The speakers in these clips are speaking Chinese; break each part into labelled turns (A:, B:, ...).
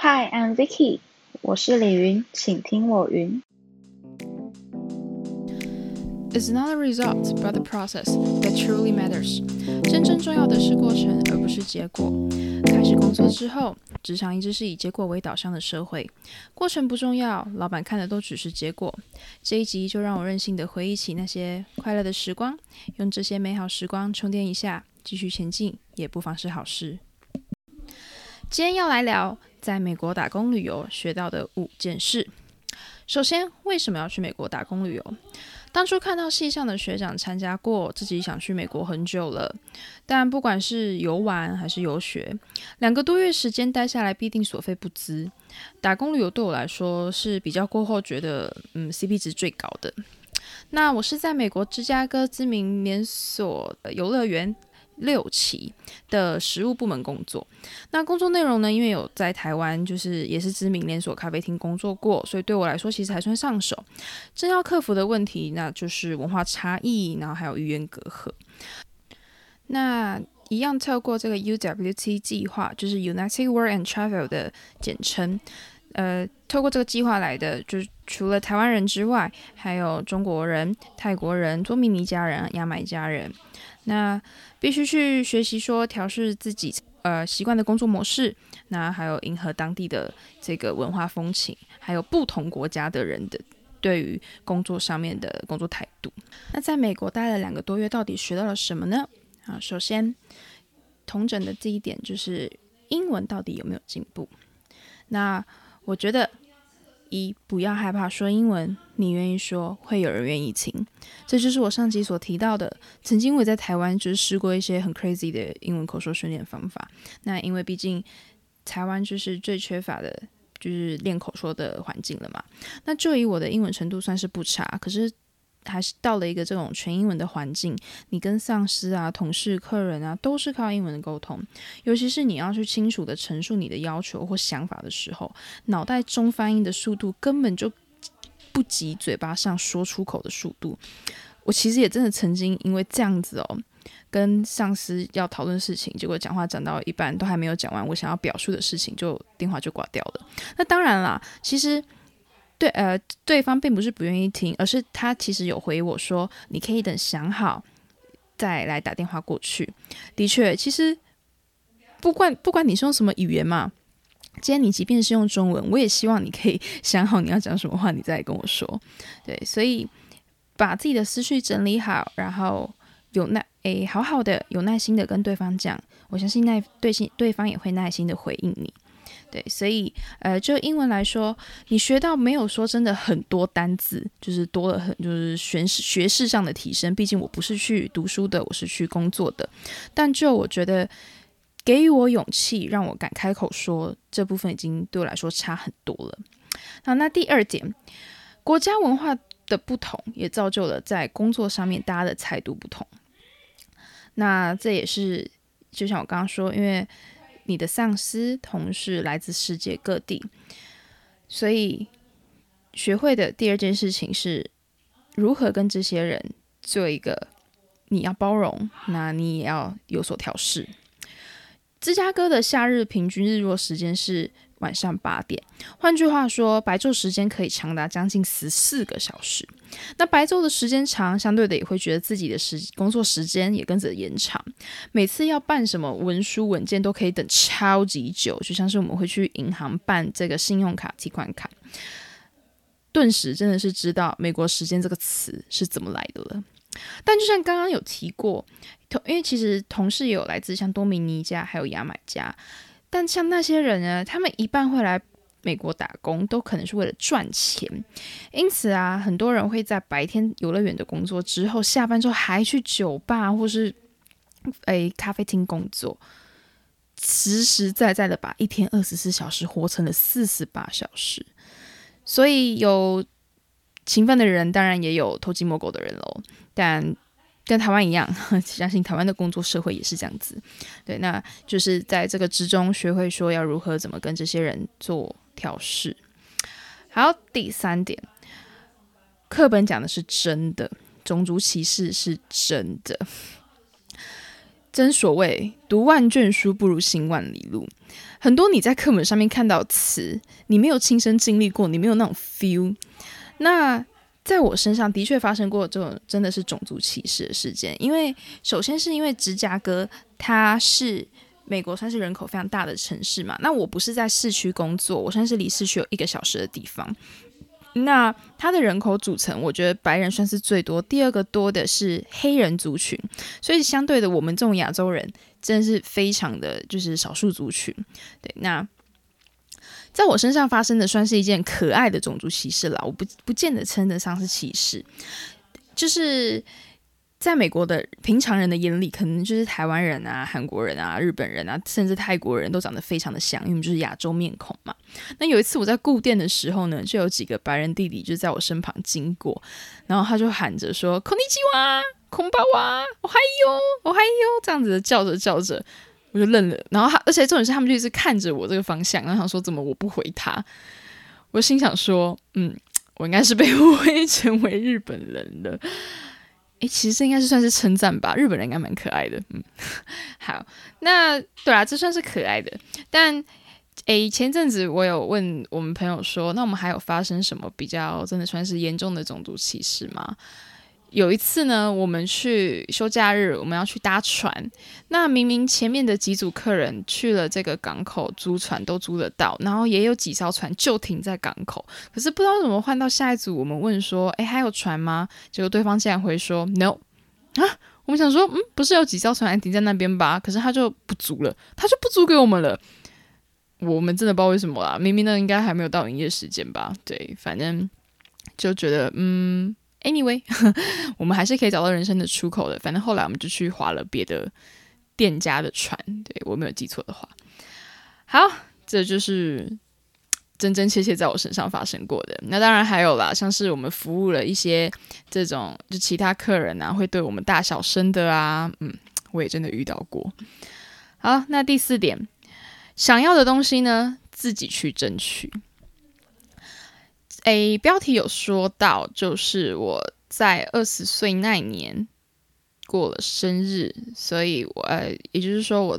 A: Hi, I'm Vicky，我是李云，请听我云。
B: It's not the result, but the process that truly matters。真正重要的是过程，而不是结果。开始工作之后，职场一直是以结果为导向的社会，过程不重要，老板看的都只是结果。这一集就让我任性的回忆起那些快乐的时光，用这些美好时光充电一下，继续前进，也不妨是好事。今天要来聊在美国打工旅游学到的五件事。首先，为什么要去美国打工旅游？当初看到系上的学长参加过，自己想去美国很久了。但不管是游玩还是游学，两个多月时间待下来，必定所费不赀。打工旅游对我来说是比较过后觉得，嗯，CP 值最高的。那我是在美国芝加哥知名连锁游乐园。六期的食物部门工作，那工作内容呢？因为有在台湾，就是也是知名连锁咖啡厅工作过，所以对我来说其实还算上手。真要克服的问题，那就是文化差异，然后还有语言隔阂。那一样透过这个 UWT 计划，就是 United World and Travel 的简称，呃，透过这个计划来的，就是除了台湾人之外，还有中国人、泰国人、多米尼加人、牙买加人。那必须去学习说调试自己呃习惯的工作模式，那还有迎合当地的这个文化风情，还有不同国家的人的对于工作上面的工作态度。那在美国待了两个多月，到底学到了什么呢？啊，首先，同整的第一点就是英文到底有没有进步？那我觉得。一不要害怕说英文，你愿意说，会有人愿意听。这就是我上集所提到的。曾经我在台湾就是试过一些很 crazy 的英文口说训练方法。那因为毕竟台湾就是最缺乏的，就是练口说的环境了嘛。那就以我的英文程度算是不差，可是还是到了一个这种全英文的环境，你跟上司啊、同事、客人啊都是靠英文的沟通。尤其是你要去清楚的陈述你的要求或想法的时候，脑袋中翻译的速度根本就不及嘴巴上说出口的速度。我其实也真的曾经因为这样子哦，跟上司要讨论事情，结果讲话讲到一半都还没有讲完，我想要表述的事情就电话就挂掉了。那当然啦，其实。对，呃，对方并不是不愿意听，而是他其实有回我说，你可以等想好再来打电话过去。的确，其实不管不管你是用什么语言嘛，今天你即便是用中文，我也希望你可以 想好你要讲什么话，你再跟我说。对，所以把自己的思绪整理好，然后有耐，诶，好好的有耐心的跟对方讲，我相信耐对心对方也会耐心的回应你。对，所以呃，就英文来说，你学到没有说真的很多单字，就是多了很就是学学识上的提升。毕竟我不是去读书的，我是去工作的。但就我觉得，给予我勇气，让我敢开口说这部分，已经对我来说差很多了。好，那第二点，国家文化的不同，也造就了在工作上面大家的态度不同。那这也是就像我刚刚说，因为。你的上司、同事来自世界各地，所以学会的第二件事情是如何跟这些人做一个你要包容，那你也要有所调试。芝加哥的夏日平均日落时间是晚上八点，换句话说，白昼时间可以长达将近十四个小时。那白昼的时间长，相对的也会觉得自己的时工作时间也跟着延长。每次要办什么文书文件都可以等超级久，就像是我们会去银行办这个信用卡提款卡，顿时真的是知道美国时间这个词是怎么来的了。但就像刚刚有提过，同因为其实同事也有来自像多米尼加还有牙买加，但像那些人呢，他们一半会来。美国打工都可能是为了赚钱，因此啊，很多人会在白天游乐园的工作之后，下班之后还去酒吧或是诶咖啡厅工作，实实在在的把一天二十四小时活成了四十八小时。所以有勤奋的人，当然也有偷鸡摸狗的人喽。但跟台湾一样，相信台湾的工作社会也是这样子。对，那就是在这个之中学会说要如何怎么跟这些人做。调试好，第三点，课本讲的是真的，种族歧视是真的。真所谓读万卷书不如行万里路，很多你在课本上面看到词，你没有亲身经历过，你没有那种 feel。那在我身上的确发生过这种真的是种族歧视的事件，因为首先是因为芝加哥它是美国算是人口非常大的城市嘛，那我不是在市区工作，我算是离市区有一个小时的地方。那它的人口组成，我觉得白人算是最多，第二个多的是黑人族群，所以相对的，我们这种亚洲人真的是非常的就是少数族群。对，那在我身上发生的算是一件可爱的种族歧视啦，我不不见得称得上是歧视，就是。在美国的平常人的眼里，可能就是台湾人啊、韩国人啊、日本人啊，甚至泰国人都长得非常的像，因为就是亚洲面孔嘛。那有一次我在顾店的时候呢，就有几个白人弟弟就在我身旁经过，然后他就喊着说“孔尼基哇，空巴哇，我还有，我还有”，这样子的叫着叫着，我就愣了。然后他，而且重点是他们就一直看着我这个方向，然后想说怎么我不回他？我心想说，嗯，我应该是被误会成为日本人了。诶，其实这应该是算是称赞吧。日本人应该蛮可爱的，嗯，好，那对啊，这算是可爱的。但诶，前阵子我有问我们朋友说，那我们还有发生什么比较真的算是严重的种族歧视吗？有一次呢，我们去休假日，我们要去搭船。那明明前面的几组客人去了这个港口租船都租得到，然后也有几艘船就停在港口。可是不知道怎么换到下一组，我们问说：“诶，还有船吗？”结果对方竟然回说：“No。”啊，我们想说，嗯，不是有几艘船还停在那边吧？可是他就不租了，他就不租给我们了。我们真的不知道为什么啦，明明呢应该还没有到营业时间吧？对，反正就觉得嗯。Anyway，我们还是可以找到人生的出口的。反正后来我们就去划了别的店家的船，对我没有记错的话。好，这就是真真切切在我身上发生过的。那当然还有啦，像是我们服务了一些这种就其他客人啊，会对我们大小声的啊，嗯，我也真的遇到过。好，那第四点，想要的东西呢，自己去争取。诶，标题有说到，就是我在二十岁那年过了生日，所以我呃，也就是说我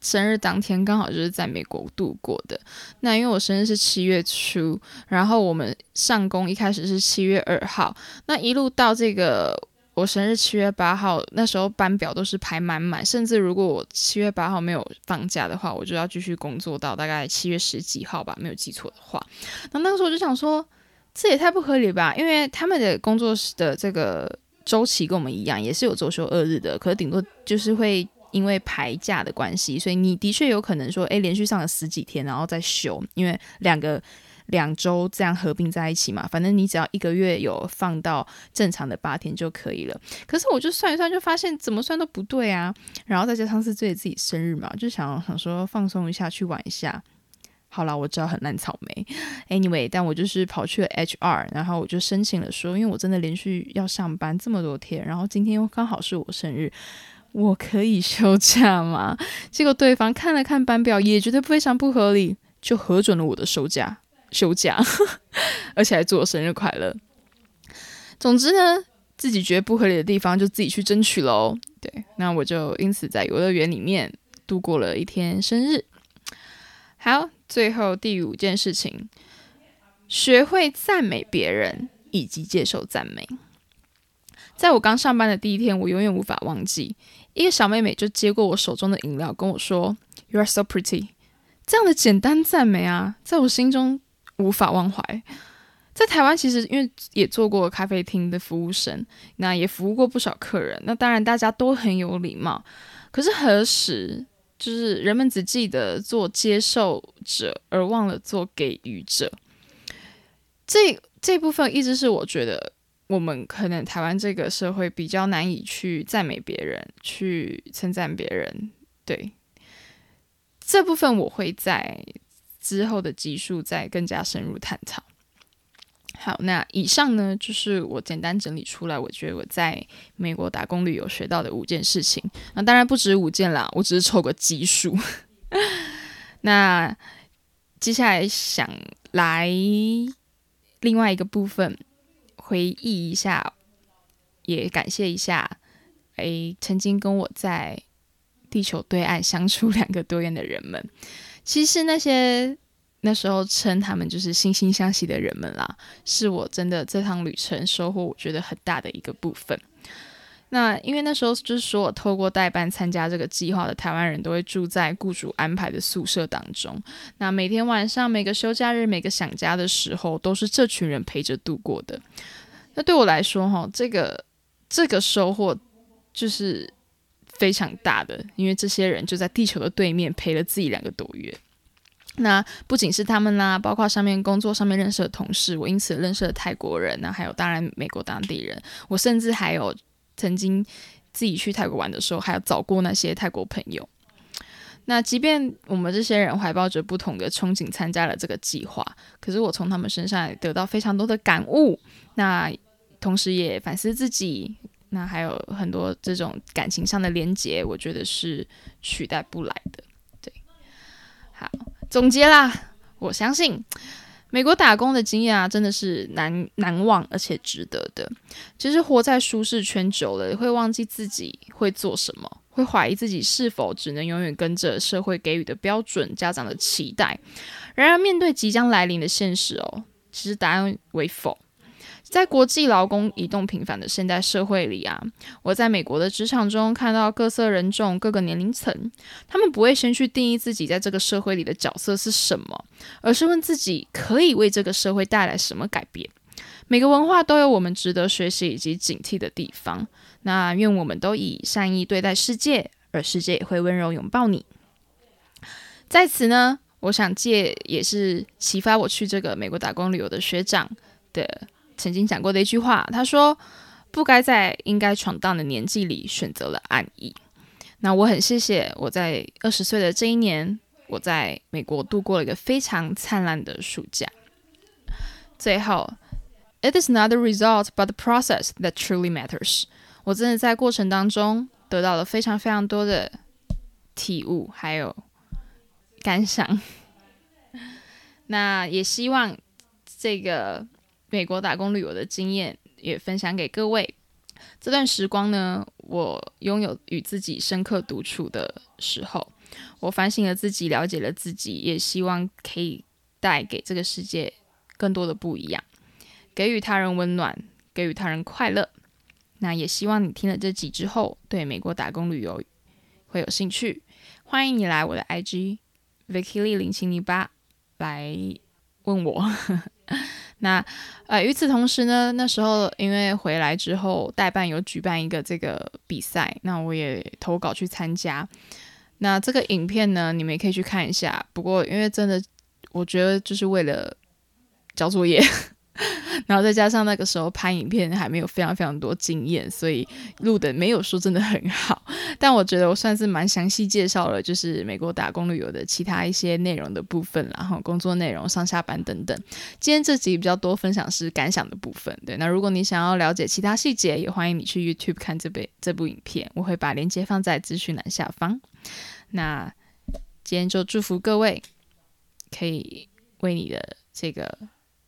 B: 生日当天刚好就是在美国度过的。那因为我生日是七月初，然后我们上工一开始是七月二号，那一路到这个。我生日七月八号，那时候班表都是排满满，甚至如果我七月八号没有放假的话，我就要继续工作到大概七月十几号吧，没有记错的话。那那个时候我就想说，这也太不合理吧，因为他们的工作室的这个周期跟我们一样，也是有周休二日的，可是顶多就是会因为排假的关系，所以你的确有可能说，诶，连续上了十几天，然后再休，因为两个。两周这样合并在一起嘛，反正你只要一个月有放到正常的八天就可以了。可是我就算一算，就发现怎么算都不对啊。然后再加上是自己自己生日嘛，就想想说放松一下，去玩一下。好了，我知道很烂草莓。Anyway，但我就是跑去了 HR，然后我就申请了说，因为我真的连续要上班这么多天，然后今天又刚好是我生日，我可以休假吗？结果对方看了看班表，也觉得非常不合理，就核准了我的休假。休假，而且还祝我生日快乐。总之呢，自己觉得不合理的地方就自己去争取喽。对，那我就因此在游乐园里面度过了一天生日。好，最后第五件事情，学会赞美别人以及接受赞美。在我刚上班的第一天，我永远无法忘记，一个小妹妹就接过我手中的饮料，跟我说：“You are so pretty。”这样的简单赞美啊，在我心中。无法忘怀，在台湾其实因为也做过咖啡厅的服务生，那也服务过不少客人，那当然大家都很有礼貌。可是何时就是人们只记得做接受者，而忘了做给予者？这这部分一直是我觉得我们可能台湾这个社会比较难以去赞美别人，去称赞别人。对这部分，我会在。之后的集数再更加深入探讨。好，那以上呢就是我简单整理出来，我觉得我在美国打工旅游学到的五件事情。那当然不止五件啦，我只是凑个基数。那接下来想来另外一个部分，回忆一下，也感谢一下，诶，曾经跟我在地球对岸相处两个多月的人们。其实那些那时候称他们就是惺惺相惜的人们啦，是我真的这趟旅程收获我觉得很大的一个部分。那因为那时候就是说我透过代办参加这个计划的台湾人都会住在雇主安排的宿舍当中，那每天晚上、每个休假日、每个想家的时候，都是这群人陪着度过的。那对我来说，哈，这个这个收获就是非常大的，因为这些人就在地球的对面陪了自己两个多月。那不仅是他们啦，包括上面工作上面认识的同事，我因此认识了泰国人，那还有当然美国当地人，我甚至还有。曾经自己去泰国玩的时候，还要找过那些泰国朋友。那即便我们这些人怀抱着不同的憧憬参加了这个计划，可是我从他们身上也得到非常多的感悟。那同时也反思自己，那还有很多这种感情上的连结，我觉得是取代不来的。对，好，总结啦，我相信。美国打工的经验啊，真的是难难忘而且值得的。其实活在舒适圈久了，会忘记自己会做什么，会怀疑自己是否只能永远跟着社会给予的标准、家长的期待。然而，面对即将来临的现实哦，其实答案为否。在国际劳工移动频繁的现代社会里啊，我在美国的职场中看到各色人种、各个年龄层，他们不会先去定义自己在这个社会里的角色是什么，而是问自己可以为这个社会带来什么改变。每个文化都有我们值得学习以及警惕的地方。那愿我们都以善意对待世界，而世界也会温柔拥抱你。在此呢，我想借也是启发我去这个美国打工旅游的学长的。曾经讲过的一句话，他说：“不该在应该闯荡的年纪里选择了安逸。”那我很谢谢我在二十岁的这一年，我在美国度过了一个非常灿烂的暑假。最后，It is not the result but the process that truly matters。我真的在过程当中得到了非常非常多的体悟，还有感想。那也希望这个。美国打工旅游的经验也分享给各位。这段时光呢，我拥有与自己深刻独处的时候，我反省了自己，了解了自己，也希望可以带给这个世界更多的不一样，给予他人温暖，给予他人快乐。那也希望你听了这集之后，对美国打工旅游会有兴趣。欢迎你来我的 IG Vicky 零七零八来问我。那呃，与此同时呢，那时候因为回来之后，代办有举办一个这个比赛，那我也投稿去参加。那这个影片呢，你们也可以去看一下。不过因为真的，我觉得就是为了交作业。然后再加上那个时候拍影片还没有非常非常多经验，所以录的没有说真的很好。但我觉得我算是蛮详细介绍了，就是美国打工旅游的其他一些内容的部分，然后工作内容、上下班等等。今天这集比较多分享是感想的部分。对，那如果你想要了解其他细节，也欢迎你去 YouTube 看这部这部影片，我会把链接放在资讯栏下方。那今天就祝福各位，可以为你的这个。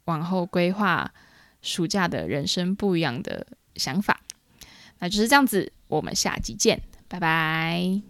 B: 往后规划暑假的人生不一样的想法，那就是这样子。我们下集见，拜拜。